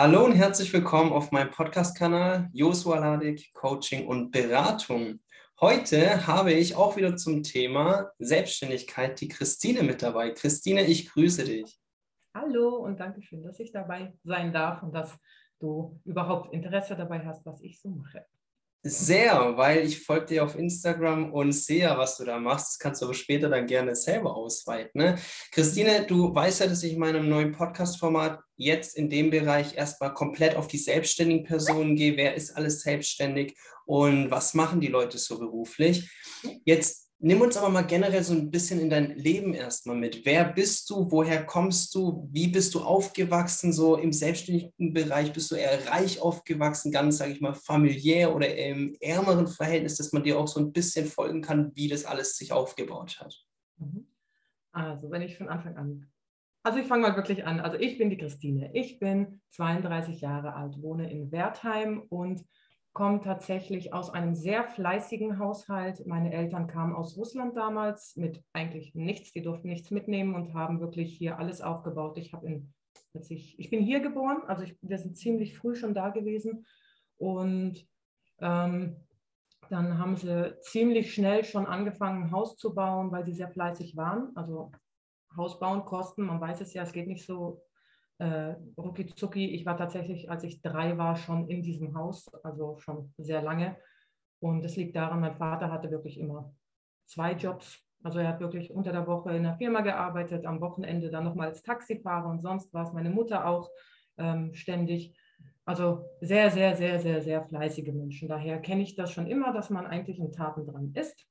Hallo und herzlich willkommen auf meinem Podcast-Kanal Josua Ladik, Coaching und Beratung. Heute habe ich auch wieder zum Thema Selbstständigkeit die Christine mit dabei. Christine, ich grüße dich. Hallo und danke schön, dass ich dabei sein darf und dass du überhaupt Interesse dabei hast, was ich so mache. Sehr, weil ich folge dir auf Instagram und sehe, was du da machst. Das kannst du aber später dann gerne selber ausweiten. Ne? Christine, du weißt ja, dass ich in meinem neuen Podcast-Format jetzt in dem Bereich erstmal komplett auf die selbstständigen Personen gehe. Wer ist alles selbstständig und was machen die Leute so beruflich? Jetzt Nimm uns aber mal generell so ein bisschen in dein Leben erstmal mit. Wer bist du? Woher kommst du? Wie bist du aufgewachsen? So im selbstständigen Bereich bist du eher reich aufgewachsen, ganz, sage ich mal, familiär oder im ärmeren Verhältnis, dass man dir auch so ein bisschen folgen kann, wie das alles sich aufgebaut hat. Mhm. Also, wenn ich von Anfang an. Also, ich fange mal wirklich an. Also, ich bin die Christine. Ich bin 32 Jahre alt, wohne in Wertheim und komme tatsächlich aus einem sehr fleißigen Haushalt. Meine Eltern kamen aus Russland damals mit eigentlich nichts. Die durften nichts mitnehmen und haben wirklich hier alles aufgebaut. Ich, in, ich, ich bin hier geboren, also ich, wir sind ziemlich früh schon da gewesen. Und ähm, dann haben sie ziemlich schnell schon angefangen, ein Haus zu bauen, weil sie sehr fleißig waren. Also Haus bauen, Kosten, man weiß es ja, es geht nicht so äh, rucki zucki. Ich war tatsächlich, als ich drei war, schon in diesem Haus, also schon sehr lange. Und das liegt daran, mein Vater hatte wirklich immer zwei Jobs. Also er hat wirklich unter der Woche in der Firma gearbeitet, am Wochenende dann nochmal als Taxifahrer und sonst was. Meine Mutter auch ähm, ständig. Also sehr, sehr, sehr, sehr, sehr fleißige Menschen. Daher kenne ich das schon immer, dass man eigentlich in Taten dran ist.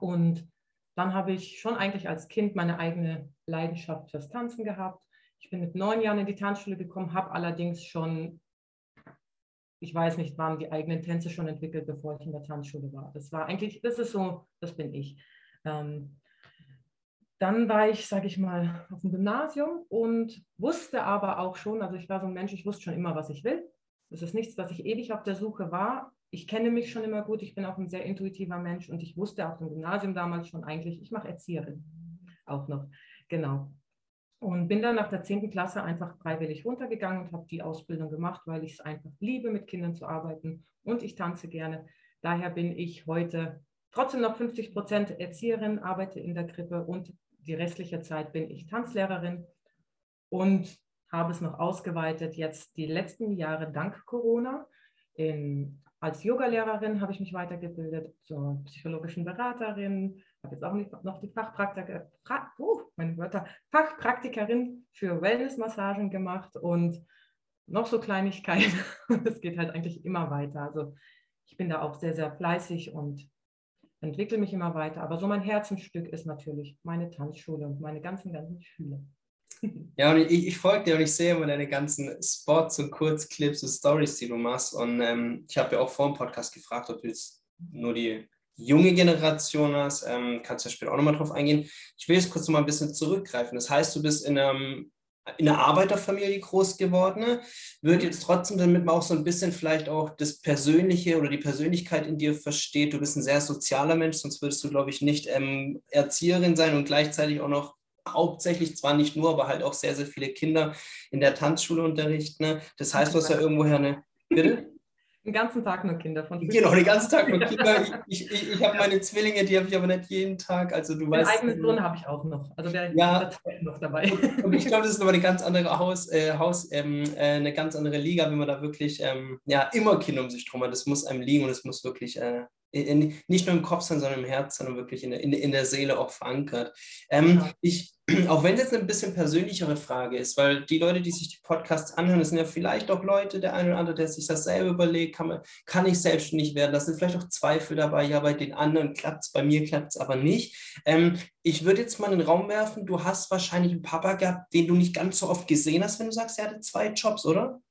Und dann habe ich schon eigentlich als Kind meine eigene Leidenschaft fürs Tanzen gehabt. Ich bin mit neun Jahren in die Tanzschule gekommen, habe allerdings schon, ich weiß nicht, waren die eigenen Tänze schon entwickelt, bevor ich in der Tanzschule war. Das war eigentlich, das ist so, das bin ich. Ähm, dann war ich, sage ich mal, auf dem Gymnasium und wusste aber auch schon, also ich war so ein Mensch, ich wusste schon immer, was ich will. Das ist nichts, was ich ewig auf der Suche war. Ich kenne mich schon immer gut, ich bin auch ein sehr intuitiver Mensch und ich wusste auf dem Gymnasium damals schon eigentlich, ich mache Erzieherin auch noch. Genau. Und bin dann nach der 10. Klasse einfach freiwillig runtergegangen und habe die Ausbildung gemacht, weil ich es einfach liebe, mit Kindern zu arbeiten und ich tanze gerne. Daher bin ich heute trotzdem noch 50 Prozent Erzieherin, arbeite in der Krippe und die restliche Zeit bin ich Tanzlehrerin und habe es noch ausgeweitet jetzt die letzten Jahre dank Corona. In, als Yogalehrerin habe ich mich weitergebildet zur psychologischen Beraterin, habe jetzt auch noch die Fachpraktiker, uh, meine Wörter, Fachpraktikerin für Wellnessmassagen gemacht und noch so Kleinigkeiten. Es geht halt eigentlich immer weiter. Also ich bin da auch sehr, sehr fleißig und entwickle mich immer weiter. Aber so mein Herzensstück ist natürlich meine Tanzschule und meine ganzen, ganzen Schüler. Ja, und ich, ich folge dir und ich sehe immer deine ganzen Spots und Kurzclips und Stories, die du machst. Und ähm, ich habe ja auch vor dem Podcast gefragt, ob du jetzt nur die junge Generation hast, ähm, kannst du ja später auch nochmal drauf eingehen. Ich will jetzt kurz nochmal ein bisschen zurückgreifen. Das heißt, du bist in, einem, in einer Arbeiterfamilie groß geworden, ne? wird jetzt trotzdem, damit man auch so ein bisschen vielleicht auch das Persönliche oder die Persönlichkeit in dir versteht, du bist ein sehr sozialer Mensch, sonst würdest du, glaube ich, nicht ähm, Erzieherin sein und gleichzeitig auch noch hauptsächlich, zwar nicht nur, aber halt auch sehr, sehr viele Kinder in der Tanzschule unterrichten. Ne? Das heißt, du hast ja irgendwoher eine... Bitte? Den ganzen Tag nur Kinder von Genau, den ganzen Tag nur Kinder. Ich, ich, ich habe meine Zwillinge, die habe ich aber nicht jeden Tag. Also du weißt. eigenen Sohn habe ich auch noch. Also der ja, ist noch dabei. Und ich glaube, das ist aber eine ganz andere Haus, äh, Haus ähm, äh, eine ganz andere Liga, wenn man da wirklich ähm, ja, immer Kinder um sich drum hat. Das muss einem liegen und es muss wirklich äh, in, nicht nur im Kopf sein, sondern im Herz, sondern wirklich in der, in, in der Seele auch verankert. Ähm, ja. Ich auch wenn es jetzt ein bisschen persönlichere Frage ist, weil die Leute, die sich die Podcasts anhören, das sind ja vielleicht auch Leute, der eine oder andere, der sich das selber überlegt, kann, man, kann ich selbstständig werden. Da sind vielleicht auch Zweifel dabei, ja, bei den anderen klappt es, bei mir klappt es aber nicht. Ähm, ich würde jetzt mal in den Raum werfen, du hast wahrscheinlich einen Papa gehabt, den du nicht ganz so oft gesehen hast, wenn du sagst, er hatte zwei Jobs, oder?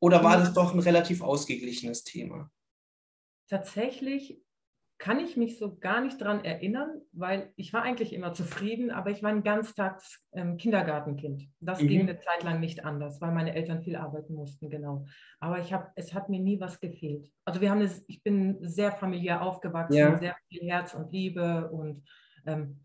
Oder war das doch ein relativ ausgeglichenes Thema? Tatsächlich kann ich mich so gar nicht daran erinnern, weil ich war eigentlich immer zufrieden, aber ich war ein ganztags ähm, Kindergartenkind. Das mhm. ging eine Zeit lang nicht anders, weil meine Eltern viel arbeiten mussten, genau. Aber ich habe, es hat mir nie was gefehlt. Also wir haben, das, ich bin sehr familiär aufgewachsen, ja. sehr viel Herz und Liebe und ähm,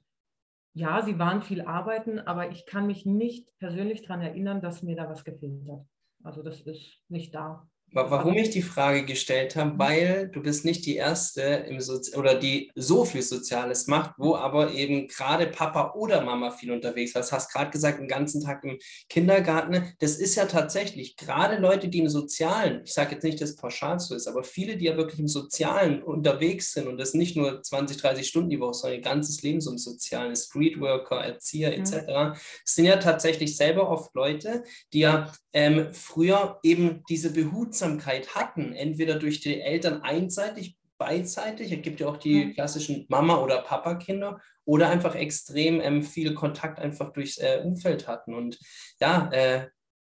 ja, sie waren viel arbeiten, aber ich kann mich nicht persönlich daran erinnern, dass mir da was gefehlt hat. Also das ist nicht da. Warum ich die Frage gestellt habe, weil du bist nicht die erste im Sozi oder die so viel Soziales macht, wo aber eben gerade Papa oder Mama viel unterwegs war. Du hast gerade gesagt, den ganzen Tag im Kindergarten. Das ist ja tatsächlich gerade Leute, die im Sozialen, ich sage jetzt nicht, dass es pauschal so ist, aber viele, die ja wirklich im Sozialen unterwegs sind und das nicht nur 20, 30 Stunden die Woche, sondern ihr ganzes Leben so im Sozialen, Streetworker, Erzieher etc., mhm. sind ja tatsächlich selber oft Leute, die ja ähm, früher eben diese Behutsamkeit hatten, entweder durch die Eltern einseitig, beidseitig, es gibt ja auch die mhm. klassischen Mama- oder Papa-Kinder, oder einfach extrem ähm, viel Kontakt einfach durchs äh, Umfeld hatten. Und ja, äh,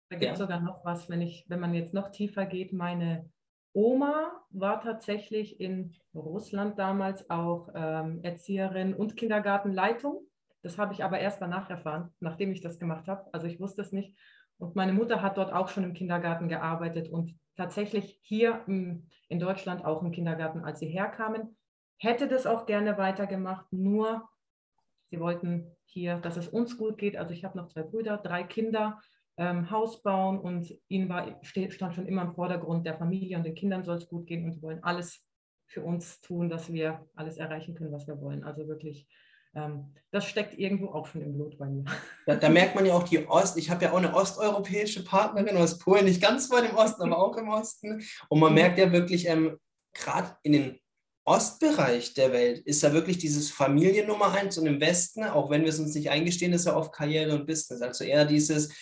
da gibt es ja. sogar noch was, wenn ich, wenn man jetzt noch tiefer geht, meine Oma war tatsächlich in Russland damals auch ähm, Erzieherin und Kindergartenleitung. Das habe ich aber erst danach erfahren, nachdem ich das gemacht habe. Also ich wusste es nicht. Und meine Mutter hat dort auch schon im Kindergarten gearbeitet und tatsächlich hier in Deutschland auch im Kindergarten, als sie herkamen. Hätte das auch gerne weitergemacht, nur sie wollten hier, dass es uns gut geht. Also ich habe noch zwei Brüder, drei Kinder, ähm, Haus bauen und ihnen war, stand schon immer im Vordergrund der Familie und den Kindern soll es gut gehen und sie wollen alles für uns tun, dass wir alles erreichen können, was wir wollen. Also wirklich das steckt irgendwo auch schon im Blut bei mir. Da, da merkt man ja auch die Ost. Ich habe ja auch eine osteuropäische Partnerin aus Polen, nicht ganz weit im Osten, aber auch im Osten. Und man merkt ja wirklich, ähm, gerade in den Ostbereich der Welt ist ja wirklich dieses Familie Nummer eins und im Westen, auch wenn wir es uns nicht eingestehen, ist ja oft Karriere und Business. Also eher dieses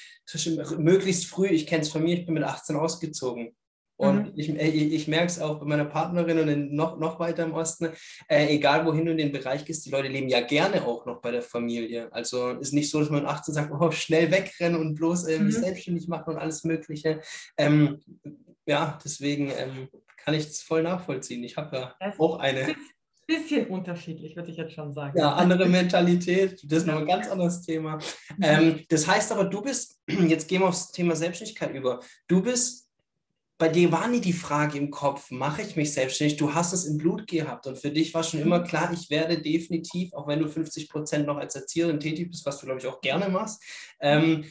möglichst früh, ich kenne es von mir, ich bin mit 18 ausgezogen. Und mhm. ich, äh, ich, ich merke es auch bei meiner Partnerin und in, noch, noch weiter im Osten, äh, egal wohin du in den Bereich gehst, die Leute leben ja gerne auch noch bei der Familie. Also ist nicht so, dass man 18 sagt, oh, schnell wegrennen und bloß äh, mhm. selbstständig machen und alles Mögliche. Ähm, ja, deswegen ähm, kann ich es voll nachvollziehen. Ich habe ja das auch eine. Bisschen unterschiedlich, würde ich jetzt schon sagen. Ja, andere Mentalität, das ist noch ein ganz anderes Thema. Mhm. Ähm, das heißt aber, du bist, jetzt gehen wir aufs Thema Selbstständigkeit über. Du bist bei dir war nie die Frage im Kopf, mache ich mich selbstständig? Du hast es im Blut gehabt und für dich war schon immer klar, ich werde definitiv, auch wenn du 50 Prozent noch als Erzieherin tätig bist, was du, glaube ich, auch gerne machst, ähm,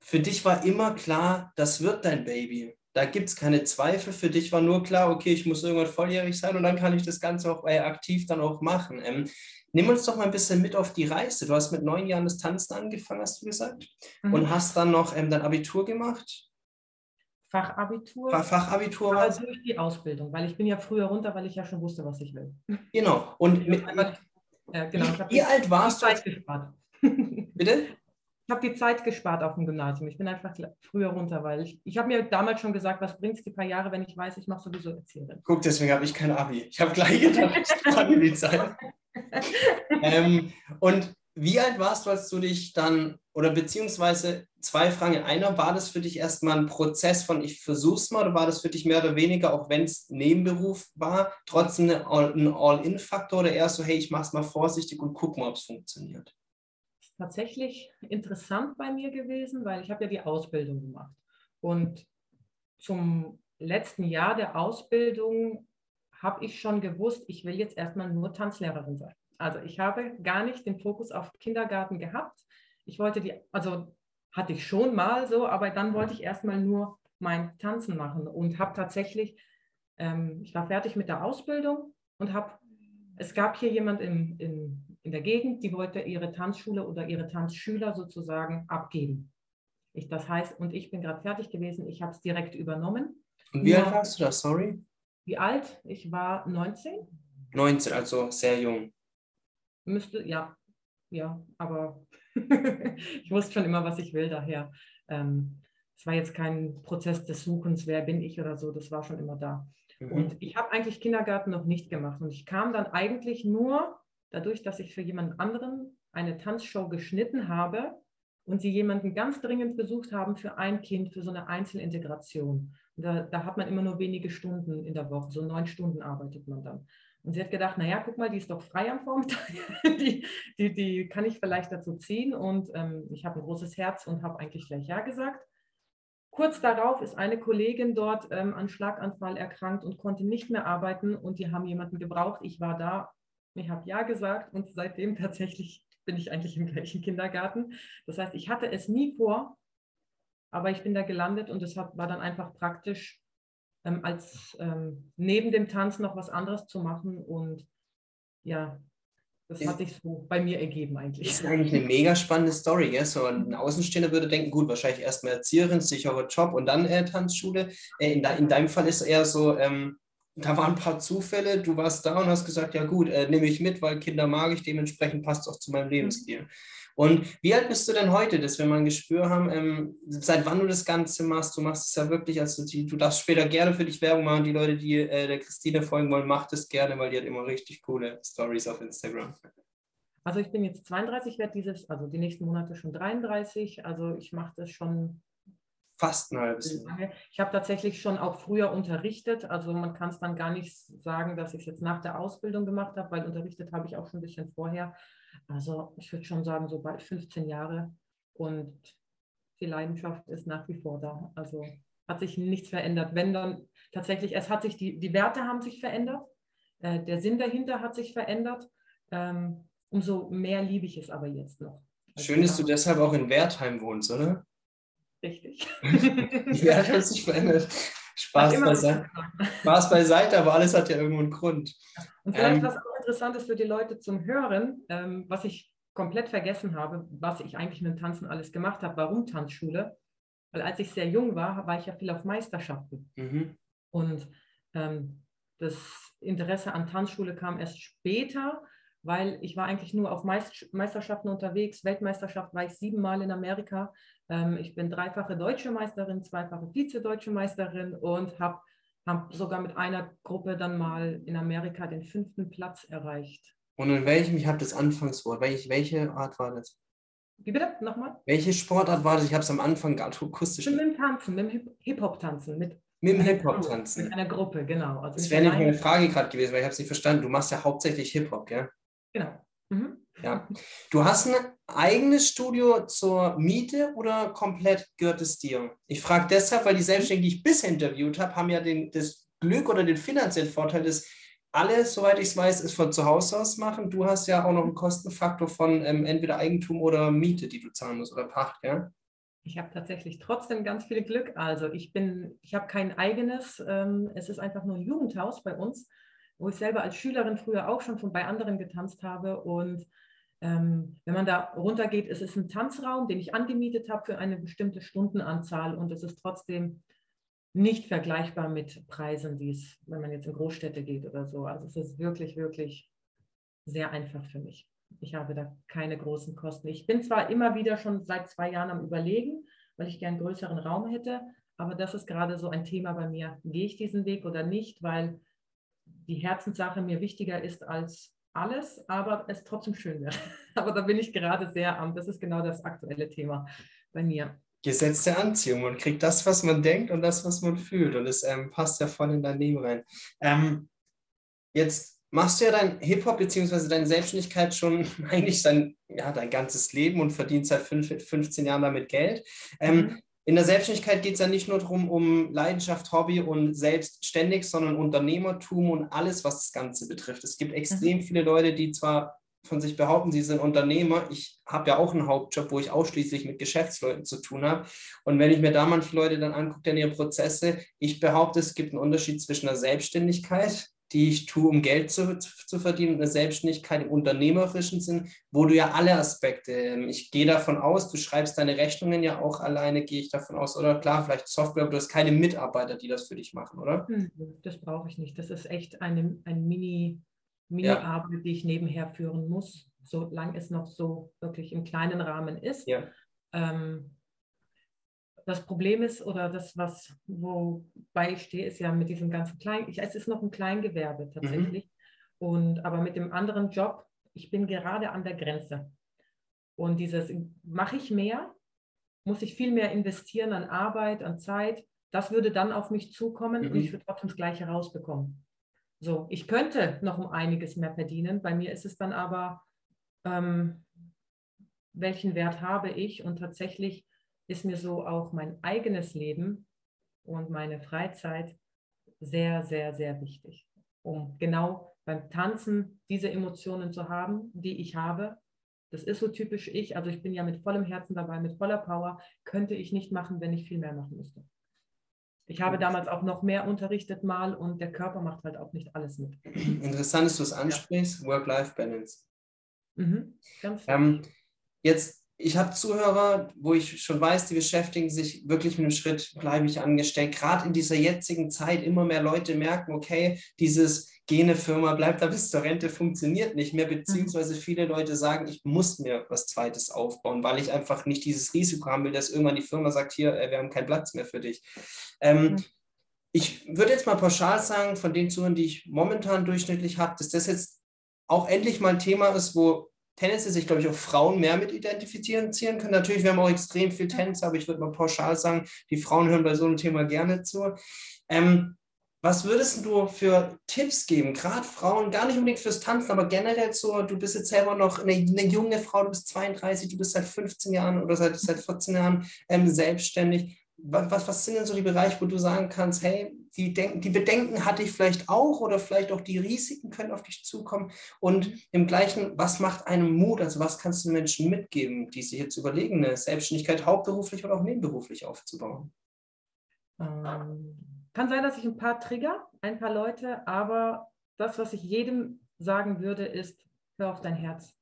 für dich war immer klar, das wird dein Baby. Da gibt es keine Zweifel. Für dich war nur klar, okay, ich muss irgendwann volljährig sein und dann kann ich das Ganze auch äh, aktiv dann auch machen. Ähm, nimm uns doch mal ein bisschen mit auf die Reise. Du hast mit neun Jahren das Tanzen angefangen, hast du gesagt, mhm. und hast dann noch ähm, dein Abitur gemacht Fachabitur. Fachabitur war also durch die Ausbildung, weil ich bin ja früher runter, weil ich ja schon wusste, was ich will. Genau. Und mit, mit, ja, genau. wie alt warst du? Zeit gespart. Bitte? Ich habe die Zeit gespart auf dem Gymnasium. Ich bin einfach früher runter, weil ich, ich habe mir damals schon gesagt, was bringt es die paar Jahre, wenn ich weiß, ich mache sowieso Erzählerin. Guck, deswegen habe ich kein Abi. Ich habe gleich gedacht, ich spare die Zeit. ähm, und wie alt warst du, als du dich dann, oder beziehungsweise zwei Fragen. Einer, war das für dich erstmal ein Prozess von ich versuch's mal oder war das für dich mehr oder weniger, auch wenn es Nebenberuf war, trotzdem ein All-In-Faktor oder eher so, hey, ich mach's mal vorsichtig und guck mal, ob es funktioniert? Tatsächlich interessant bei mir gewesen, weil ich habe ja die Ausbildung gemacht. Und zum letzten Jahr der Ausbildung habe ich schon gewusst, ich will jetzt erstmal nur Tanzlehrerin sein. Also ich habe gar nicht den Fokus auf Kindergarten gehabt. Ich wollte die, also hatte ich schon mal so, aber dann wollte ich erstmal nur mein Tanzen machen und habe tatsächlich, ähm, ich war fertig mit der Ausbildung und habe, es gab hier jemand in, in, in der Gegend, die wollte ihre Tanzschule oder ihre Tanzschüler sozusagen abgeben. Ich, das heißt, und ich bin gerade fertig gewesen, ich habe es direkt übernommen. Und wie alt warst du da, sorry? Wie alt? Ich war 19. 19, also sehr jung. Müsste, ja, ja, aber ich wusste schon immer, was ich will, daher. Ähm, es war jetzt kein Prozess des Suchens, wer bin ich oder so, das war schon immer da. Mhm. Und ich habe eigentlich Kindergarten noch nicht gemacht. Und ich kam dann eigentlich nur dadurch, dass ich für jemand anderen eine Tanzshow geschnitten habe und sie jemanden ganz dringend besucht haben für ein Kind, für so eine Einzelintegration. Da, da, hat man immer nur wenige Stunden in der Woche, so neun Stunden arbeitet man dann. Und sie hat gedacht, naja, guck mal, die ist doch frei am Vormittag, die, die, die kann ich vielleicht dazu ziehen. Und ähm, ich habe ein großes Herz und habe eigentlich gleich Ja gesagt. Kurz darauf ist eine Kollegin dort ähm, an Schlaganfall erkrankt und konnte nicht mehr arbeiten und die haben jemanden gebraucht. Ich war da, ich habe Ja gesagt und seitdem tatsächlich bin ich eigentlich im gleichen Kindergarten. Das heißt, ich hatte es nie vor, aber ich bin da gelandet und es war dann einfach praktisch, ähm, als ähm, neben dem Tanz noch was anderes zu machen. Und ja, das hat sich so bei mir ergeben eigentlich. Das ist eigentlich eine mega spannende Story. Gell? So ein Außenstehender würde denken, gut, wahrscheinlich erstmal Erzieherin, sicherer Job und dann äh, Tanzschule. Äh, in, de in, deinem Fall ist eher so, ähm, da waren ein paar Zufälle, du warst da und hast gesagt, ja gut, äh, nehme ich mit, weil Kinder mag ich, dementsprechend passt es auch zu meinem. Lebensstil. Und wie alt bist du denn heute, dass wir mal ein Gespür haben, ähm, seit wann du das Ganze machst? Du machst es ja wirklich, also die, du darfst später gerne für dich Werbung machen. Die Leute, die äh, der Christine folgen wollen, macht es gerne, weil die hat immer richtig coole Stories auf Instagram. Also ich bin jetzt 32, werde dieses, also die nächsten Monate schon 33. Also ich mache das schon fast ein halbes Jahr. Ich habe tatsächlich schon auch früher unterrichtet. Also man kann es dann gar nicht sagen, dass ich es jetzt nach der Ausbildung gemacht habe, weil unterrichtet habe ich auch schon ein bisschen vorher. Also ich würde schon sagen, so bald 15 Jahre und die Leidenschaft ist nach wie vor da. Also hat sich nichts verändert. Wenn dann tatsächlich, es hat sich, die, die Werte haben sich verändert, äh, der Sinn dahinter hat sich verändert. Ähm, umso mehr liebe ich es aber jetzt noch. Also Schön, dass du deshalb auch in Wertheim wohnst, oder? Richtig. die Werte haben sich verändert. Spaß beiseite. Spaß beiseite, aber alles hat ja irgendwo einen Grund. Und vielleicht ähm, was auch interessant ist für die Leute zum Hören, ähm, was ich komplett vergessen habe, was ich eigentlich mit dem Tanzen alles gemacht habe. Warum Tanzschule? Weil als ich sehr jung war, war ich ja viel auf Meisterschaften. Mhm. Und ähm, das Interesse an Tanzschule kam erst später, weil ich war eigentlich nur auf Meisterschaften unterwegs. Weltmeisterschaft war ich siebenmal in Amerika. Ähm, ich bin dreifache deutsche Meisterin, zweifache Vize-deutsche Meisterin und habe hab sogar mit einer Gruppe dann mal in Amerika den fünften Platz erreicht. Und in welchem, ich habe das Anfangswort, welche, welche Art war das? Wie bitte? Nochmal? Welche Sportart war das? Ich habe es am Anfang nicht akustisch. Mit dem Tanzen, mit dem Hip-Hop-Tanzen. Mit, mit dem Hip-Hop-Tanzen. Mit einer Gruppe, genau. Also das wäre nicht meine Frage gerade gewesen, weil ich habe es nicht verstanden. Du machst ja hauptsächlich Hip-Hop, gell? Genau. Mhm. Ja. Du hast ein eigenes Studio zur Miete oder komplett gehört es dir? Ich frage deshalb, weil die Selbstständigen, die ich bisher interviewt habe, haben ja den, das Glück oder den finanziellen Vorteil, dass alle, soweit ich es weiß, es von zu Hause aus machen. Du hast ja auch noch einen Kostenfaktor von ähm, entweder Eigentum oder Miete, die du zahlen musst oder Pacht, ja? Ich habe tatsächlich trotzdem ganz viel Glück. Also ich bin, ich habe kein eigenes, ähm, es ist einfach nur ein Jugendhaus bei uns wo ich selber als Schülerin früher auch schon von bei anderen getanzt habe. Und ähm, wenn man da runtergeht, ist es ein Tanzraum, den ich angemietet habe für eine bestimmte Stundenanzahl und es ist trotzdem nicht vergleichbar mit Preisen, die es, wenn man jetzt in Großstädte geht oder so. Also es ist wirklich, wirklich sehr einfach für mich. Ich habe da keine großen Kosten. Ich bin zwar immer wieder schon seit zwei Jahren am Überlegen, weil ich gern größeren Raum hätte, aber das ist gerade so ein Thema bei mir. Gehe ich diesen Weg oder nicht? Weil die Herzenssache mir wichtiger ist als alles, aber es trotzdem schön wäre. aber da bin ich gerade sehr am, das ist genau das aktuelle Thema bei mir. Gesetz der Anziehung. Man kriegt das, was man denkt und das, was man fühlt. Und es ähm, passt ja voll in dein Leben rein. Ähm, jetzt machst du ja dein Hip-Hop bzw. deine Selbstständigkeit schon eigentlich dein, ja, dein ganzes Leben und verdienst seit fünf, 15 Jahren damit Geld. Ähm, mhm. In der Selbstständigkeit geht es ja nicht nur darum, um Leidenschaft, Hobby und selbstständig, sondern Unternehmertum und alles, was das Ganze betrifft. Es gibt extrem mhm. viele Leute, die zwar von sich behaupten, sie sind Unternehmer. Ich habe ja auch einen Hauptjob, wo ich ausschließlich mit Geschäftsleuten zu tun habe. Und wenn ich mir da manche Leute dann angucke, dann ihre Prozesse, ich behaupte, es gibt einen Unterschied zwischen der Selbstständigkeit die ich tue, um Geld zu, zu verdienen, eine Selbstständigkeit im unternehmerischen Sinn, wo du ja alle Aspekte, ähm, ich gehe davon aus, du schreibst deine Rechnungen ja auch alleine, gehe ich davon aus, oder klar, vielleicht Software, aber du hast keine Mitarbeiter, die das für dich machen, oder? Hm, das brauche ich nicht. Das ist echt eine, ein Mini, Mini-Arbeit, ja. die ich nebenher führen muss, solange es noch so wirklich im kleinen Rahmen ist. Ja. Ähm, das Problem ist, oder das, was, wobei ich stehe, ist ja mit diesem ganzen Klein, es ist noch ein Kleingewerbe tatsächlich. Mhm. Und aber mit dem anderen Job, ich bin gerade an der Grenze. Und dieses, mache ich mehr, muss ich viel mehr investieren an Arbeit, an Zeit. Das würde dann auf mich zukommen mhm. und ich würde trotzdem das Gleiche rausbekommen. So, ich könnte noch um einiges mehr verdienen. Bei mir ist es dann aber, ähm, welchen Wert habe ich? Und tatsächlich ist mir so auch mein eigenes Leben und meine Freizeit sehr, sehr, sehr wichtig, um genau beim Tanzen diese Emotionen zu haben, die ich habe Das ist so typisch ich. Also ich bin ja mit vollem Herzen dabei, mit voller Power. Könnte ich nicht machen, wenn ich viel mehr machen müsste. Ich habe damals auch noch mehr unterrichtet mal und der Körper macht halt auch nicht alles mit. Interessant, dass du es ansprichst, ja. Work-Life-Balance. Mhm, ähm, jetzt, ich habe Zuhörer, wo ich schon weiß, die beschäftigen sich wirklich mit dem Schritt, bleibe ich angestellt. Gerade in dieser jetzigen Zeit immer mehr Leute merken, okay, dieses gene Firma bleibt da bis zur Rente funktioniert nicht mehr, beziehungsweise viele Leute sagen, ich muss mir was Zweites aufbauen, weil ich einfach nicht dieses Risiko haben will, dass irgendwann die Firma sagt, hier, äh, wir haben keinen Platz mehr für dich. Ähm, mhm. Ich würde jetzt mal pauschal sagen, von den Zuhörern, die ich momentan durchschnittlich habe, dass das jetzt auch endlich mal ein Thema ist, wo Tennis sich, glaube ich, auch Frauen mehr mit identifizieren können. Natürlich, wir haben auch extrem viel Tänzer, aber ich würde mal pauschal sagen, die Frauen hören bei so einem Thema gerne zu. Ähm, was würdest du für Tipps geben, gerade Frauen, gar nicht unbedingt fürs Tanzen, aber generell so, du bist jetzt selber noch eine, eine junge Frau, du bist 32, du bist seit 15 Jahren oder seit, seit 14 Jahren ähm, selbstständig. Was, was sind denn so die Bereiche, wo du sagen kannst, hey, die, Denk die Bedenken hatte ich vielleicht auch oder vielleicht auch die Risiken können auf dich zukommen und im gleichen, was macht einem Mut, also was kannst du Menschen mitgeben, die sich jetzt überlegen, eine Selbstständigkeit hauptberuflich oder auch nebenberuflich aufzubauen? Ähm kann sein, dass ich ein paar trigger, ein paar Leute, aber das, was ich jedem sagen würde, ist, hör auf dein Herz.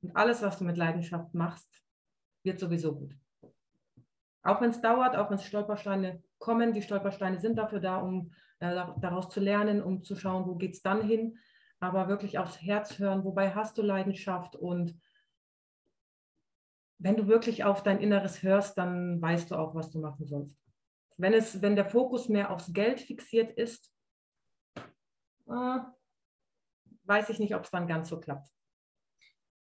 Und alles, was du mit Leidenschaft machst, wird sowieso gut. Auch wenn es dauert, auch wenn es Stolpersteine kommen, die Stolpersteine sind dafür da, um äh, daraus zu lernen, um zu schauen, wo geht es dann hin. Aber wirklich aufs Herz hören, wobei hast du Leidenschaft und wenn du wirklich auf dein Inneres hörst, dann weißt du auch, was du machen sollst. Wenn, es, wenn der Fokus mehr aufs Geld fixiert ist, äh, weiß ich nicht, ob es dann ganz so klappt.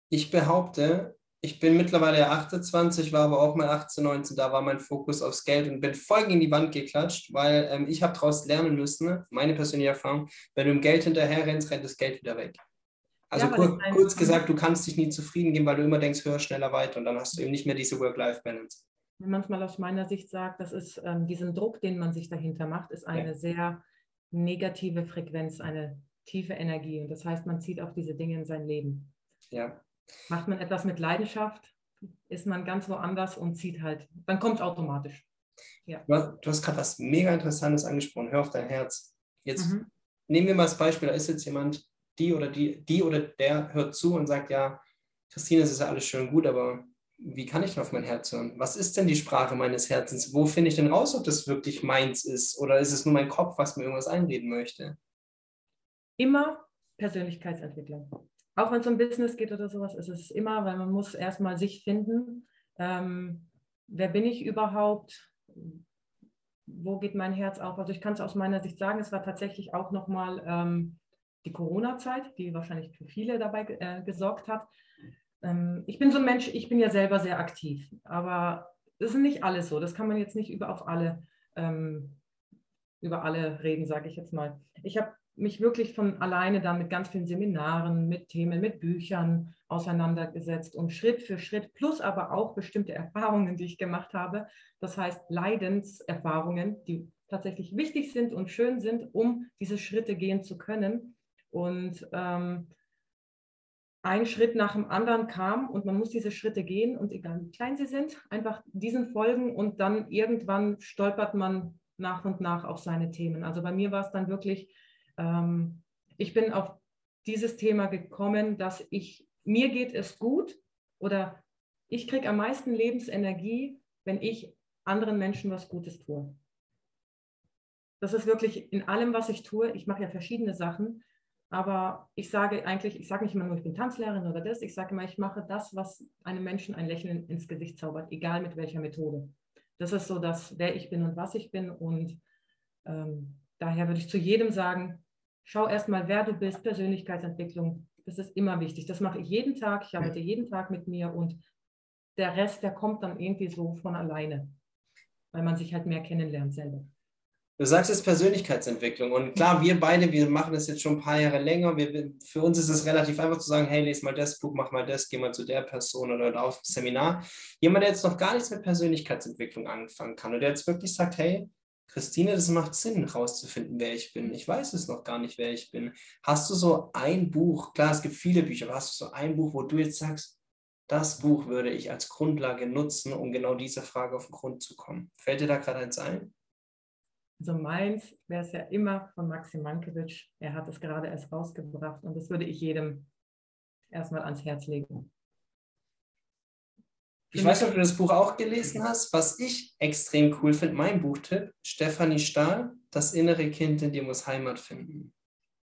Ich behaupte, ich bin mittlerweile 28, war aber auch mal 18, 19, da war mein Fokus aufs Geld und bin voll gegen die Wand geklatscht, weil ähm, ich habe daraus lernen müssen, meine persönliche Erfahrung, wenn du im Geld hinterher rennst, rennt das Geld wieder weg. Also ja, kur kurz gesagt, du kannst dich nie zufrieden geben, weil du immer denkst, höher, schneller, weiter und dann hast du eben nicht mehr diese Work-Life-Balance manchmal aus meiner Sicht sagt, das ist ähm, diesen Druck, den man sich dahinter macht, ist eine ja. sehr negative Frequenz, eine tiefe Energie. Und das heißt, man zieht auch diese Dinge in sein Leben. Ja. Macht man etwas mit Leidenschaft, ist man ganz woanders und zieht halt, dann kommt es automatisch. Ja. Du hast, hast gerade was mega Interessantes angesprochen. Hör auf dein Herz. Jetzt mhm. nehmen wir mal das Beispiel, da ist jetzt jemand, die oder die, die oder der hört zu und sagt, ja, Christine, es ist ja alles schön gut, aber wie kann ich denn auf mein Herz hören? Was ist denn die Sprache meines Herzens? Wo finde ich denn raus, ob das wirklich meins ist? Oder ist es nur mein Kopf, was mir irgendwas einreden möchte? Immer Persönlichkeitsentwicklung. Auch wenn es um Business geht oder sowas, ist es immer, weil man muss erstmal sich finden. Ähm, wer bin ich überhaupt? Wo geht mein Herz auf? Also ich kann es aus meiner Sicht sagen, es war tatsächlich auch nochmal ähm, die Corona-Zeit, die wahrscheinlich für viele dabei äh, gesorgt hat ähm, ich bin so ein Mensch, ich bin ja selber sehr aktiv, aber das sind nicht alle so. Das kann man jetzt nicht über auf alle, ähm, über alle reden, sage ich jetzt mal. Ich habe mich wirklich von alleine dann mit ganz vielen Seminaren, mit Themen, mit Büchern auseinandergesetzt und Schritt für Schritt, plus aber auch bestimmte Erfahrungen, die ich gemacht habe. Das heißt Leidenserfahrungen, die tatsächlich wichtig sind und schön sind, um diese Schritte gehen zu können. Und ähm, ein Schritt nach dem anderen kam und man muss diese Schritte gehen und egal wie klein sie sind, einfach diesen folgen und dann irgendwann stolpert man nach und nach auf seine Themen. Also bei mir war es dann wirklich, ähm, ich bin auf dieses Thema gekommen, dass ich, mir geht es gut oder ich kriege am meisten Lebensenergie, wenn ich anderen Menschen was Gutes tue. Das ist wirklich in allem, was ich tue. Ich mache ja verschiedene Sachen. Aber ich sage eigentlich, ich sage nicht immer nur, ich bin Tanzlehrerin oder das, ich sage immer, ich mache das, was einem Menschen ein Lächeln ins Gesicht zaubert, egal mit welcher Methode. Das ist so das, wer ich bin und was ich bin. Und ähm, daher würde ich zu jedem sagen, schau erstmal, wer du bist, Persönlichkeitsentwicklung, das ist immer wichtig. Das mache ich jeden Tag, ich arbeite jeden Tag mit mir und der Rest, der kommt dann irgendwie so von alleine, weil man sich halt mehr kennenlernt selber. Du sagst jetzt Persönlichkeitsentwicklung und klar, wir beide, wir machen das jetzt schon ein paar Jahre länger. Wir, für uns ist es relativ einfach zu sagen, hey, lese mal das Buch, mach mal das, geh mal zu der Person oder auf Seminar. Jemand, der jetzt noch gar nichts mit Persönlichkeitsentwicklung anfangen kann und der jetzt wirklich sagt, hey, Christine, das macht Sinn, herauszufinden, wer ich bin. Ich weiß es noch gar nicht, wer ich bin. Hast du so ein Buch, klar, es gibt viele Bücher, aber hast du so ein Buch, wo du jetzt sagst, das Buch würde ich als Grundlage nutzen, um genau dieser Frage auf den Grund zu kommen. Fällt dir da gerade eins ein? Also meins wäre es ja immer von Maxim Mankiewicz. Er hat es gerade erst rausgebracht und das würde ich jedem erstmal ans Herz legen. Ich weiß nicht, ob du das Buch auch gelesen hast. Was ich extrem cool finde, mein Buchtipp, Stefanie Stahl, Das innere Kind in dir muss Heimat finden.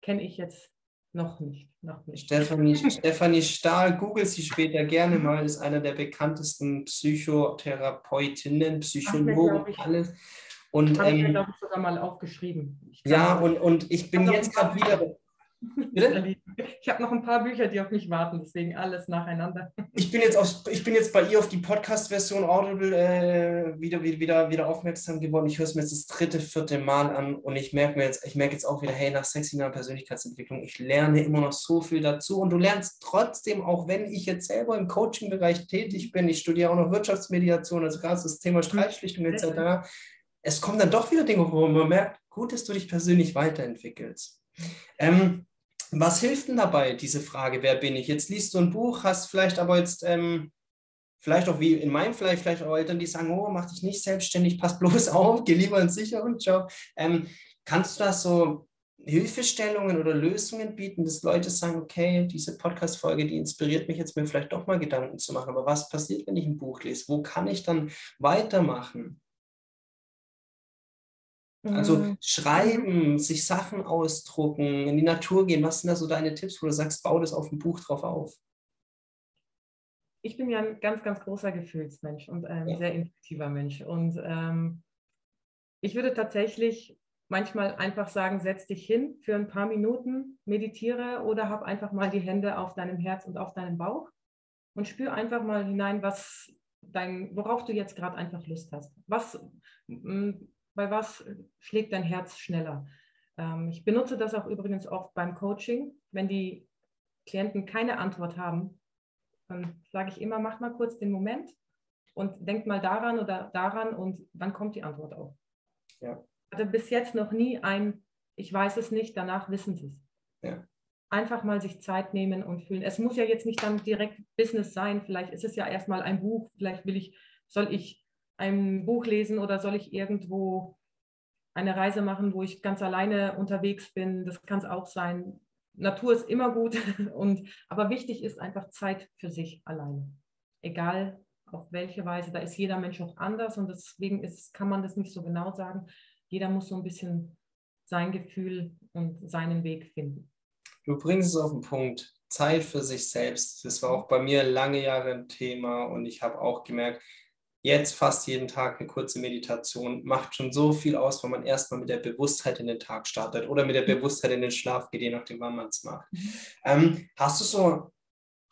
Kenne ich jetzt noch nicht. Noch nicht. Stefanie, Stefanie Stahl, google sie später gerne mal, ist einer der bekanntesten Psychotherapeutinnen, Psychologen, alles. Und, Habe ähm, ich mir, sogar mal aufgeschrieben. Ja, und, und ich bin jetzt gerade wieder Bitte? Ich habe noch ein paar Bücher, die auf mich warten, deswegen alles nacheinander. Ich bin jetzt, auf, ich bin jetzt bei ihr auf die Podcast-Version Audible äh, wieder, wieder, wieder aufmerksam geworden. Ich höre es mir jetzt das dritte, vierte Mal an und ich merke mir jetzt, ich merke jetzt auch wieder, hey, nach sechs Jahren Persönlichkeitsentwicklung, ich lerne immer noch so viel dazu und du lernst trotzdem, auch wenn ich jetzt selber im Coaching-Bereich tätig bin, ich studiere auch noch Wirtschaftsmediation, also gerade das Thema Streitschlichtung etc., es kommen dann doch wieder Dinge, wo man merkt, gut, dass du dich persönlich weiterentwickelst. Ähm, was hilft denn dabei, diese Frage, wer bin ich? Jetzt liest du ein Buch, hast vielleicht aber jetzt, ähm, vielleicht auch wie in meinem Fall, vielleicht auch Eltern, die sagen, oh, mach dich nicht selbstständig, pass bloß auf, geh lieber einen sicheren Job. Ähm, kannst du da so Hilfestellungen oder Lösungen bieten, dass Leute sagen, okay, diese Podcast-Folge, die inspiriert mich jetzt, mir vielleicht doch mal Gedanken zu machen. Aber was passiert, wenn ich ein Buch lese? Wo kann ich dann weitermachen? Also mhm. schreiben, sich Sachen ausdrucken, in die Natur gehen. Was sind da so deine Tipps, wo du sagst, bau das auf ein Buch drauf auf? Ich bin ja ein ganz, ganz großer Gefühlsmensch und ein ja. sehr intuitiver Mensch. Und ähm, ich würde tatsächlich manchmal einfach sagen, setz dich hin für ein paar Minuten, meditiere oder hab einfach mal die Hände auf deinem Herz und auf deinem Bauch und spür einfach mal hinein, was dein, worauf du jetzt gerade einfach Lust hast. Was bei was schlägt dein Herz schneller? Ähm, ich benutze das auch übrigens oft beim Coaching. Wenn die Klienten keine Antwort haben, dann sage ich immer, mach mal kurz den Moment und denk mal daran oder daran und dann kommt die Antwort auch. Ja. Hatte bis jetzt noch nie ein, ich weiß es nicht, danach wissen sie es. Ja. Einfach mal sich Zeit nehmen und fühlen. Es muss ja jetzt nicht dann direkt Business sein. Vielleicht ist es ja erstmal ein Buch. Vielleicht will ich, soll ich ein Buch lesen oder soll ich irgendwo eine Reise machen, wo ich ganz alleine unterwegs bin? Das kann es auch sein. Natur ist immer gut, und, aber wichtig ist einfach Zeit für sich alleine. Egal auf welche Weise, da ist jeder Mensch auch anders und deswegen ist, kann man das nicht so genau sagen. Jeder muss so ein bisschen sein Gefühl und seinen Weg finden. Du bringst es auf den Punkt. Zeit für sich selbst. Das war auch bei mir lange Jahre ein Thema und ich habe auch gemerkt, jetzt fast jeden Tag eine kurze Meditation macht schon so viel aus, wenn man erstmal mit der Bewusstheit in den Tag startet oder mit der mhm. Bewusstheit in den Schlaf geht, je nachdem, wann man es macht. Mhm. Ähm, hast du so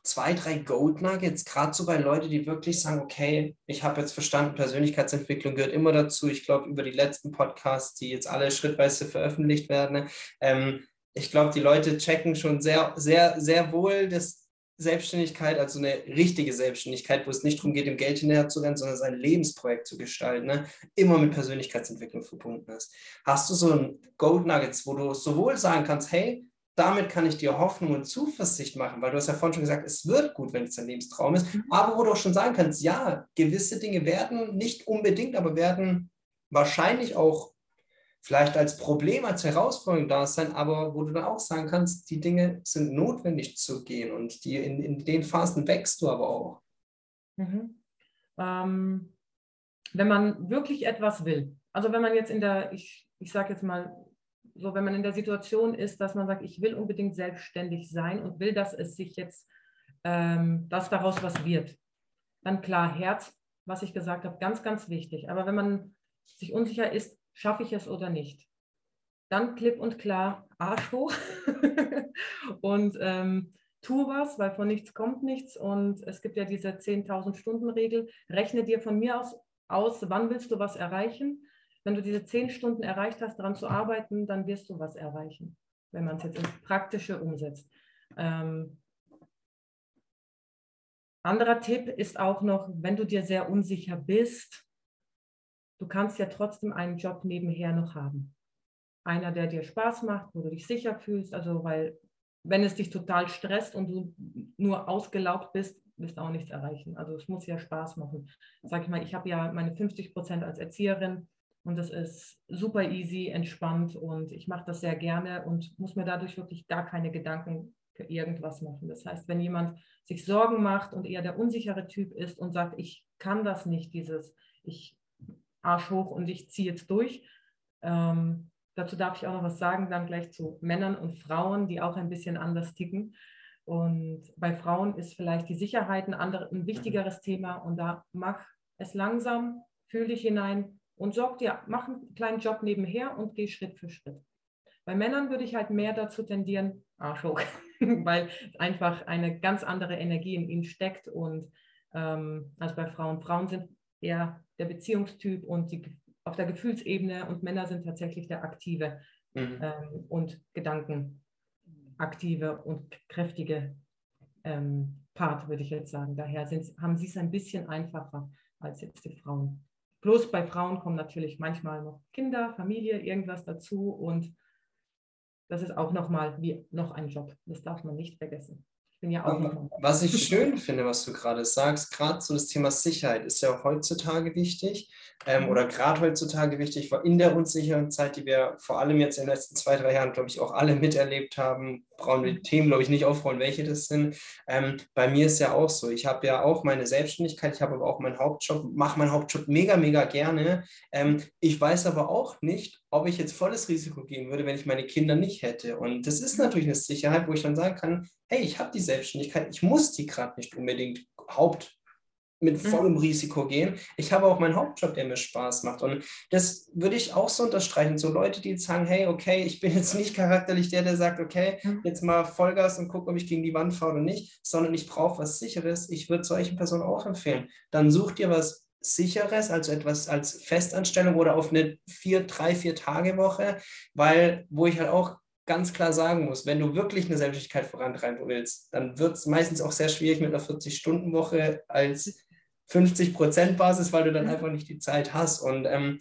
zwei, drei Gold Nuggets, gerade so bei Leuten, die wirklich sagen, okay, ich habe jetzt verstanden, Persönlichkeitsentwicklung gehört immer dazu. Ich glaube, über die letzten Podcasts, die jetzt alle schrittweise veröffentlicht werden, ähm, ich glaube, die Leute checken schon sehr, sehr, sehr wohl, dass Selbstständigkeit, also eine richtige Selbstständigkeit, wo es nicht darum geht, dem Geld hinterher zu rennen, sondern sein Lebensprojekt zu gestalten, ne, immer mit Persönlichkeitsentwicklung verbunden ist. Hast du so ein Gold Nuggets, wo du sowohl sagen kannst, hey, damit kann ich dir Hoffnung und Zuversicht machen, weil du hast ja vorhin schon gesagt, es wird gut, wenn es dein Lebenstraum ist, mhm. aber wo du auch schon sagen kannst, ja, gewisse Dinge werden nicht unbedingt, aber werden wahrscheinlich auch vielleicht als Problem, als Herausforderung da sein, aber wo du dann auch sagen kannst, die Dinge sind notwendig zu gehen und die, in, in den Phasen wächst du aber auch. Mhm. Ähm, wenn man wirklich etwas will, also wenn man jetzt in der, ich, ich sage jetzt mal, so wenn man in der Situation ist, dass man sagt, ich will unbedingt selbstständig sein und will, dass es sich jetzt, ähm, dass daraus was wird, dann klar, Herz, was ich gesagt habe, ganz, ganz wichtig. Aber wenn man sich unsicher ist, schaffe ich es oder nicht. Dann klipp und klar Arsch hoch und ähm, tu was, weil von nichts kommt nichts. Und es gibt ja diese 10.000 Stunden Regel. Rechne dir von mir aus aus, wann willst du was erreichen. Wenn du diese 10 Stunden erreicht hast, daran zu arbeiten, dann wirst du was erreichen, wenn man es jetzt ins Praktische umsetzt. Ähm, anderer Tipp ist auch noch, wenn du dir sehr unsicher bist, du kannst ja trotzdem einen Job nebenher noch haben. Einer, der dir Spaß macht, wo du dich sicher fühlst. Also, weil wenn es dich total stresst und du nur ausgelaugt bist, wirst du auch nichts erreichen. Also es muss ja Spaß machen. Sag ich mal, ich habe ja meine 50 Prozent als Erzieherin und das ist super easy, entspannt und ich mache das sehr gerne und muss mir dadurch wirklich gar keine Gedanken für irgendwas machen. Das heißt, wenn jemand sich Sorgen macht und eher der unsichere Typ ist und sagt, ich kann das nicht, dieses, ich Arsch hoch und ich ziehe jetzt durch. Ähm, dazu darf ich auch noch was sagen, dann gleich zu Männern und Frauen, die auch ein bisschen anders ticken. Und bei Frauen ist vielleicht die Sicherheit ein, andere, ein wichtigeres Thema und da mach es langsam, fühl dich hinein und sorg dir, mach einen kleinen Job nebenher und geh Schritt für Schritt. Bei Männern würde ich halt mehr dazu tendieren, Arsch hoch, weil einfach eine ganz andere Energie in ihnen steckt und ähm, als bei Frauen. Frauen sind eher der Beziehungstyp und die, auf der Gefühlsebene und Männer sind tatsächlich der aktive mhm. ähm, und gedankenaktive und kräftige ähm, Part, würde ich jetzt sagen. Daher haben sie es ein bisschen einfacher als jetzt die Frauen. Bloß bei Frauen kommen natürlich manchmal noch Kinder, Familie, irgendwas dazu und das ist auch nochmal wie noch ein Job. Das darf man nicht vergessen bin ja auch Was ich schön finde, was du gerade sagst, gerade so das Thema Sicherheit ist ja auch heutzutage wichtig ähm, mhm. oder gerade heutzutage wichtig, weil in der unsicheren Zeit, die wir vor allem jetzt in den letzten zwei, drei Jahren, glaube ich, auch alle miterlebt haben, brauchen wir die Themen, glaube ich, nicht aufrollen, welche das sind. Ähm, bei mir ist ja auch so, ich habe ja auch meine Selbstständigkeit, ich habe aber auch meinen Hauptjob, mache meinen Hauptjob mega, mega gerne. Ähm, ich weiß aber auch nicht, ob ich jetzt volles Risiko gehen würde, wenn ich meine Kinder nicht hätte. Und das ist natürlich eine Sicherheit, wo ich dann sagen kann, hey, ich habe die Selbstständigkeit, ich muss die gerade nicht unbedingt Haupt mit mhm. vollem Risiko gehen. Ich habe auch meinen Hauptjob, der mir Spaß macht. Und das würde ich auch so unterstreichen. So Leute, die jetzt sagen, hey, okay, ich bin jetzt nicht charakterlich der, der sagt, okay, jetzt mal Vollgas und guck, ob ich gegen die Wand fahre oder nicht, sondern ich brauche was Sicheres. Ich würde solchen Personen auch empfehlen. Dann such dir was sicheres, also etwas als Festanstellung oder auf eine vier, drei, vier Tage Woche, weil wo ich halt auch ganz klar sagen muss, wenn du wirklich eine Selbstständigkeit vorantreiben willst, dann wird es meistens auch sehr schwierig mit einer 40-Stunden-Woche als 50-Prozent-Basis, weil du dann einfach nicht die Zeit hast. Und ähm,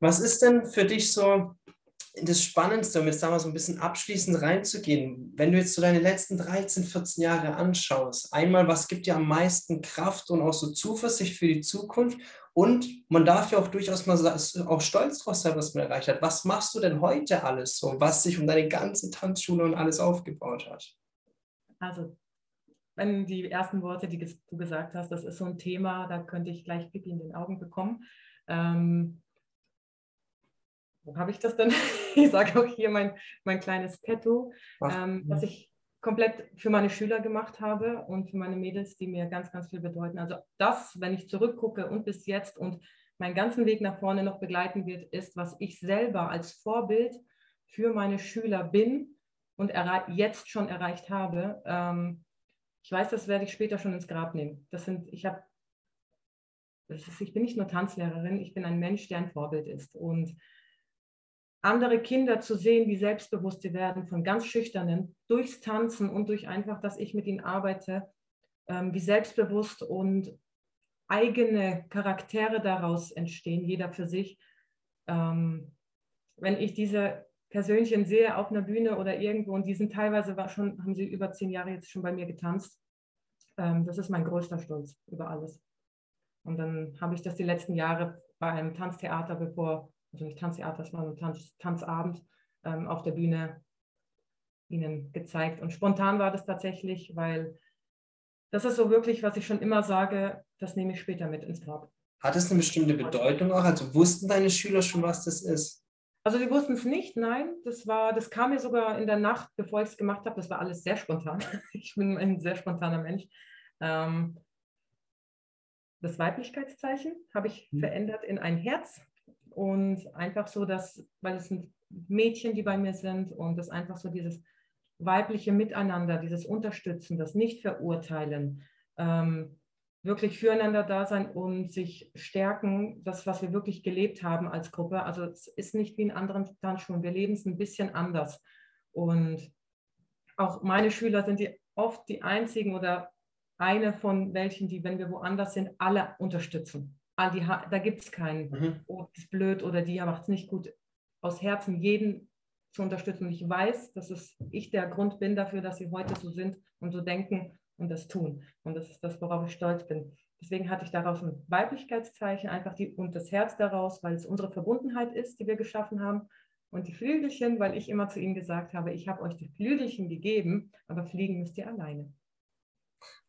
was ist denn für dich so das Spannendste, um jetzt da mal so ein bisschen abschließend reinzugehen, wenn du jetzt so deine letzten 13, 14 Jahre anschaust, einmal, was gibt dir am meisten Kraft und auch so Zuversicht für die Zukunft? Und man darf ja auch durchaus mal auch stolz drauf sein, was man erreicht hat. Was machst du denn heute alles so, was sich um deine ganze Tanzschule und alles aufgebaut hat? Also, wenn die ersten Worte, die du gesagt hast, das ist so ein Thema, da könnte ich gleich Pipi in den Augen bekommen. Ähm, wo habe ich das denn? ich sage auch hier mein, mein kleines Tattoo, ähm, was ich komplett für meine Schüler gemacht habe und für meine Mädels, die mir ganz, ganz viel bedeuten. Also das, wenn ich zurückgucke und bis jetzt und meinen ganzen Weg nach vorne noch begleiten wird, ist, was ich selber als Vorbild für meine Schüler bin und jetzt schon erreicht habe. Ähm, ich weiß, das werde ich später schon ins Grab nehmen. Das sind, ich habe, ich bin nicht nur Tanzlehrerin, ich bin ein Mensch, der ein Vorbild ist und andere Kinder zu sehen, wie selbstbewusst sie werden von ganz schüchternen, durchs Tanzen und durch einfach, dass ich mit ihnen arbeite, ähm, wie selbstbewusst und eigene Charaktere daraus entstehen, jeder für sich. Ähm, wenn ich diese Persönchen sehe auf einer Bühne oder irgendwo und die sind teilweise schon, haben sie über zehn Jahre jetzt schon bei mir getanzt. Ähm, das ist mein größter Stolz über alles. Und dann habe ich das die letzten Jahre bei einem Tanztheater, bevor also nicht Tanztheater, das war ein Tanz, Tanzabend ähm, auf der Bühne ihnen gezeigt. Und spontan war das tatsächlich, weil das ist so wirklich, was ich schon immer sage, das nehme ich später mit ins Grab. Hat es eine bestimmte Bedeutung auch? Also wussten deine Schüler schon, was das ist? Also die wussten es nicht, nein. Das war, das kam mir sogar in der Nacht, bevor ich es gemacht habe. Das war alles sehr spontan. Ich bin ein sehr spontaner Mensch. Ähm, das Weiblichkeitszeichen habe ich mhm. verändert in ein Herz und einfach so, dass, weil es sind Mädchen, die bei mir sind und das einfach so dieses weibliche Miteinander, dieses Unterstützen, das Nicht-Verurteilen, ähm, wirklich füreinander da sein und sich stärken, das, was wir wirklich gelebt haben als Gruppe. Also es ist nicht wie in anderen Tanzschulen, wir leben es ein bisschen anders. Und auch meine Schüler sind die oft die einzigen oder eine von welchen, die, wenn wir woanders sind, alle unterstützen die, da gibt es keinen, mhm. oh, das ist blöd oder die macht es nicht gut. Aus Herzen jeden zu unterstützen. Und ich weiß, dass es ich der Grund bin dafür, dass sie heute so sind und so denken und das tun. Und das ist das, worauf ich stolz bin. Deswegen hatte ich daraus ein Weiblichkeitszeichen, einfach die, und das Herz daraus, weil es unsere Verbundenheit ist, die wir geschaffen haben. Und die Flügelchen, weil ich immer zu ihnen gesagt habe, ich habe euch die Flügelchen gegeben, aber fliegen müsst ihr alleine.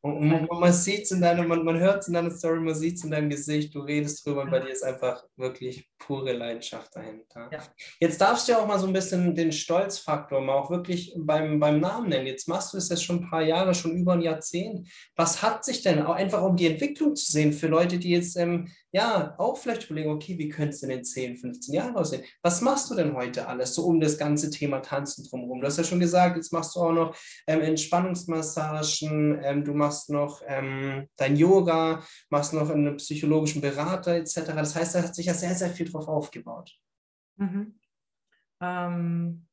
Und, man, man sieht es in deinem, man, man hört es in deiner Story, man sieht es in deinem Gesicht, du redest drüber, und bei dir ist einfach wirklich pure Leidenschaft dahinter. Ja. Jetzt darfst du ja auch mal so ein bisschen den Stolzfaktor mal auch wirklich beim, beim Namen nennen. Jetzt machst du es jetzt schon ein paar Jahre, schon über ein Jahrzehnt. Was hat sich denn, auch einfach um die Entwicklung zu sehen, für Leute, die jetzt ähm, ja auch vielleicht überlegen, okay, wie könnte es denn in 10, 15 Jahren aussehen? Was machst du denn heute alles so um das ganze Thema Tanzen drumherum? Du hast ja schon gesagt, jetzt machst du auch noch ähm, Entspannungsmassagen, ähm, du machst noch ähm, dein Yoga, machst noch einen psychologischen Berater etc. Das heißt, da hat sich ja sehr, sehr viel drauf aufgebaut. Mhm. Ähm,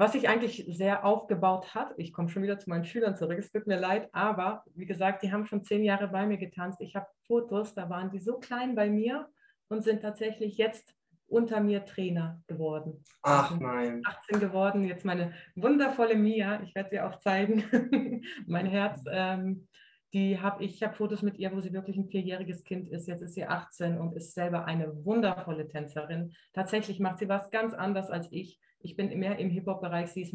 was sich eigentlich sehr aufgebaut hat, ich komme schon wieder zu meinen Schülern zurück, es tut mir leid, aber wie gesagt, die haben schon zehn Jahre bei mir getanzt. Ich habe Fotos, da waren die so klein bei mir und sind tatsächlich jetzt unter mir Trainer geworden. Ach nein. 18 geworden, jetzt meine wundervolle Mia, ich werde sie auch zeigen, mein Herz. Ähm, die habe ich, ich habe Fotos mit ihr, wo sie wirklich ein vierjähriges Kind ist. Jetzt ist sie 18 und ist selber eine wundervolle Tänzerin. Tatsächlich macht sie was ganz anders als ich. Ich bin mehr im Hip-Hop-Bereich. Sie ist,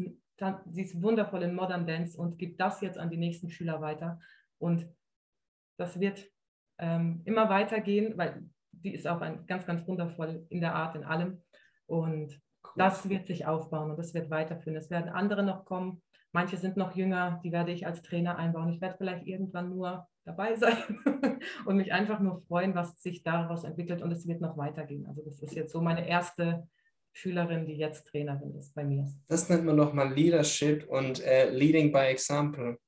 sie ist wundervoll in Modern Dance und gibt das jetzt an die nächsten Schüler weiter. Und das wird ähm, immer weitergehen, weil die ist auch ein, ganz, ganz wundervoll in der Art, in allem. Und cool. das wird sich aufbauen und das wird weiterführen. Es werden andere noch kommen. Manche sind noch jünger, die werde ich als Trainer einbauen. Ich werde vielleicht irgendwann nur dabei sein und mich einfach nur freuen, was sich daraus entwickelt und es wird noch weitergehen. Also das ist jetzt so meine erste Schülerin, die jetzt Trainerin ist bei mir. Das nennt man nochmal Leadership und äh, Leading by Example.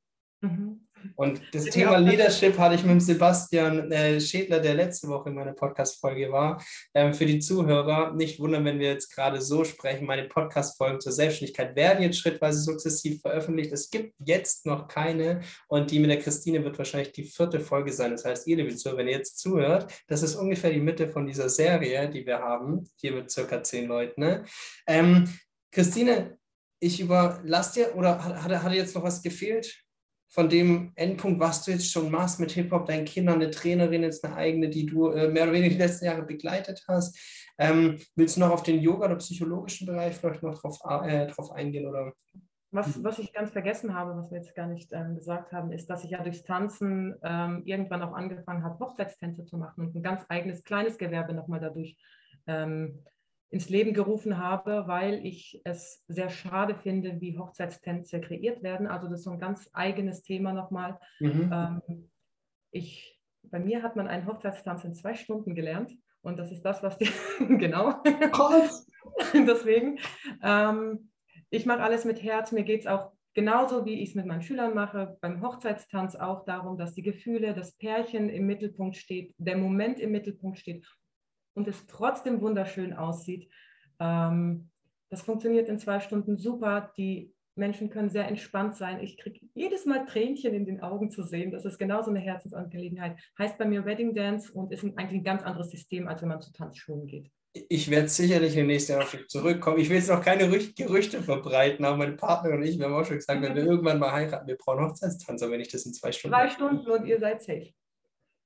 Mhm. Und das ich Thema Leadership hatte ich mit Sebastian äh, Schädler, der letzte Woche in meiner Podcast-Folge war. Ähm, für die Zuhörer, nicht wundern, wenn wir jetzt gerade so sprechen. Meine Podcast-Folgen zur Selbstständigkeit werden jetzt schrittweise sukzessiv veröffentlicht. Es gibt jetzt noch keine und die mit der Christine wird wahrscheinlich die vierte Folge sein. Das heißt, ihr, liebe Zuhörer, wenn ihr jetzt zuhört, das ist ungefähr die Mitte von dieser Serie, die wir haben, hier mit circa zehn Leuten. Ne? Ähm, Christine, ich überlasse dir, oder hat, hat, hat jetzt noch was gefehlt? Von dem Endpunkt, was du jetzt schon machst mit Hip-Hop, deinen Kindern, eine Trainerin, jetzt eine eigene, die du äh, mehr oder weniger die letzten Jahre begleitet hast. Ähm, willst du noch auf den Yoga- oder psychologischen Bereich vielleicht noch drauf, äh, drauf eingehen? Oder? Was, was ich ganz vergessen habe, was wir jetzt gar nicht ähm, gesagt haben, ist, dass ich ja durchs Tanzen ähm, irgendwann auch angefangen habe, Hochzeitstänze zu machen und ein ganz eigenes kleines Gewerbe nochmal dadurch ähm, ins Leben gerufen habe, weil ich es sehr schade finde, wie Hochzeitstänze kreiert werden. Also das ist so ein ganz eigenes Thema nochmal. Mhm. Ähm, ich, bei mir hat man einen Hochzeitstanz in zwei Stunden gelernt und das ist das, was die, genau. Deswegen, ähm, ich mache alles mit Herz. Mir geht es auch genauso, wie ich es mit meinen Schülern mache, beim Hochzeitstanz auch darum, dass die Gefühle, das Pärchen im Mittelpunkt steht, der Moment im Mittelpunkt steht und es trotzdem wunderschön aussieht. Ähm, das funktioniert in zwei Stunden super. Die Menschen können sehr entspannt sein. Ich kriege jedes Mal Tränchen in den Augen zu sehen. Das ist genauso eine Herzensangelegenheit. Heißt bei mir Wedding Dance und ist eigentlich ein ganz anderes System, als wenn man zu Tanzschulen geht. Ich werde sicherlich im nächsten Jahr zurückkommen. Ich will jetzt noch keine Gerüchte verbreiten, aber meine Partner und ich, wir haben auch schon gesagt, wenn wir irgendwann mal heiraten, wir brauchen Hochzeitstanzer, wenn ich das in zwei Stunden. Zwei Stunden und ihr seid safe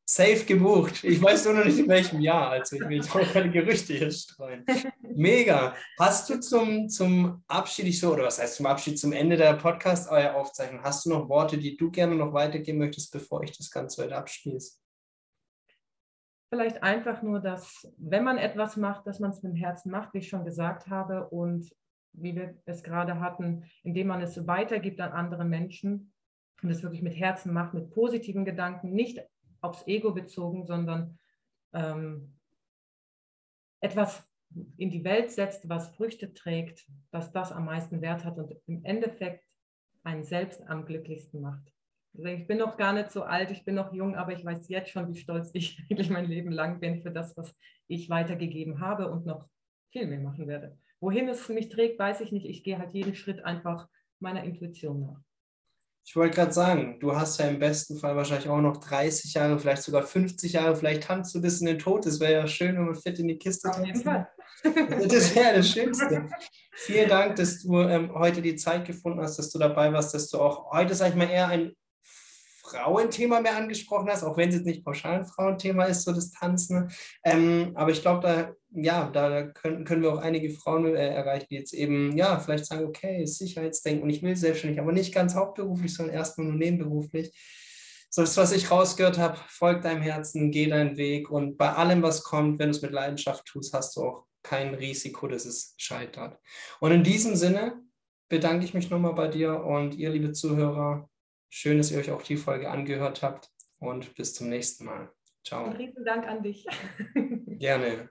safe gebucht. Ich weiß nur noch nicht in welchem Jahr, also ich will jetzt auch keine Gerüchte hier streuen. Mega. Hast du zum, zum Abschied, ich so, oder was heißt zum Abschied, zum Ende der Podcast-Aufzeichnung, hast du noch Worte, die du gerne noch weitergeben möchtest, bevor ich das Ganze heute abschließe? Vielleicht einfach nur, dass, wenn man etwas macht, dass man es mit dem Herzen macht, wie ich schon gesagt habe, und wie wir es gerade hatten, indem man es weitergibt an andere Menschen und es wirklich mit Herzen macht, mit positiven Gedanken, nicht aufs Ego bezogen, sondern ähm, etwas in die Welt setzt, was Früchte trägt, dass das am meisten Wert hat und im Endeffekt einen selbst am glücklichsten macht. Also ich bin noch gar nicht so alt, ich bin noch jung, aber ich weiß jetzt schon, wie stolz ich eigentlich mein Leben lang bin für das, was ich weitergegeben habe und noch viel mehr machen werde. Wohin es mich trägt, weiß ich nicht. Ich gehe halt jeden Schritt einfach meiner Intuition nach. Ich wollte gerade sagen, du hast ja im besten Fall wahrscheinlich auch noch 30 Jahre, vielleicht sogar 50 Jahre, vielleicht tanzt du bis in den Tod. Das wäre ja schön, wenn man fit in die Kiste Fall. Das wäre das Schönste. Vielen Dank, dass du ähm, heute die Zeit gefunden hast, dass du dabei warst, dass du auch heute, sag ich mal, eher ein Frauenthema mehr angesprochen hast, auch wenn es jetzt nicht pauschal ein Frauenthema ist, so das Tanzen. Ähm, aber ich glaube, da, ja, da können, können wir auch einige Frauen äh, erreichen, die jetzt eben, ja, vielleicht sagen, okay, Sicherheitsdenken und ich will selbstständig, aber nicht ganz hauptberuflich, sondern erstmal nur nebenberuflich. So, das, was ich rausgehört habe, folg deinem Herzen, geh deinen Weg und bei allem, was kommt, wenn du es mit Leidenschaft tust, hast du auch kein Risiko, dass es scheitert. Und in diesem Sinne bedanke ich mich nochmal bei dir und ihr, liebe Zuhörer, Schön, dass ihr euch auch die Folge angehört habt und bis zum nächsten Mal. Ciao. Und riesen Dank an dich. Gerne.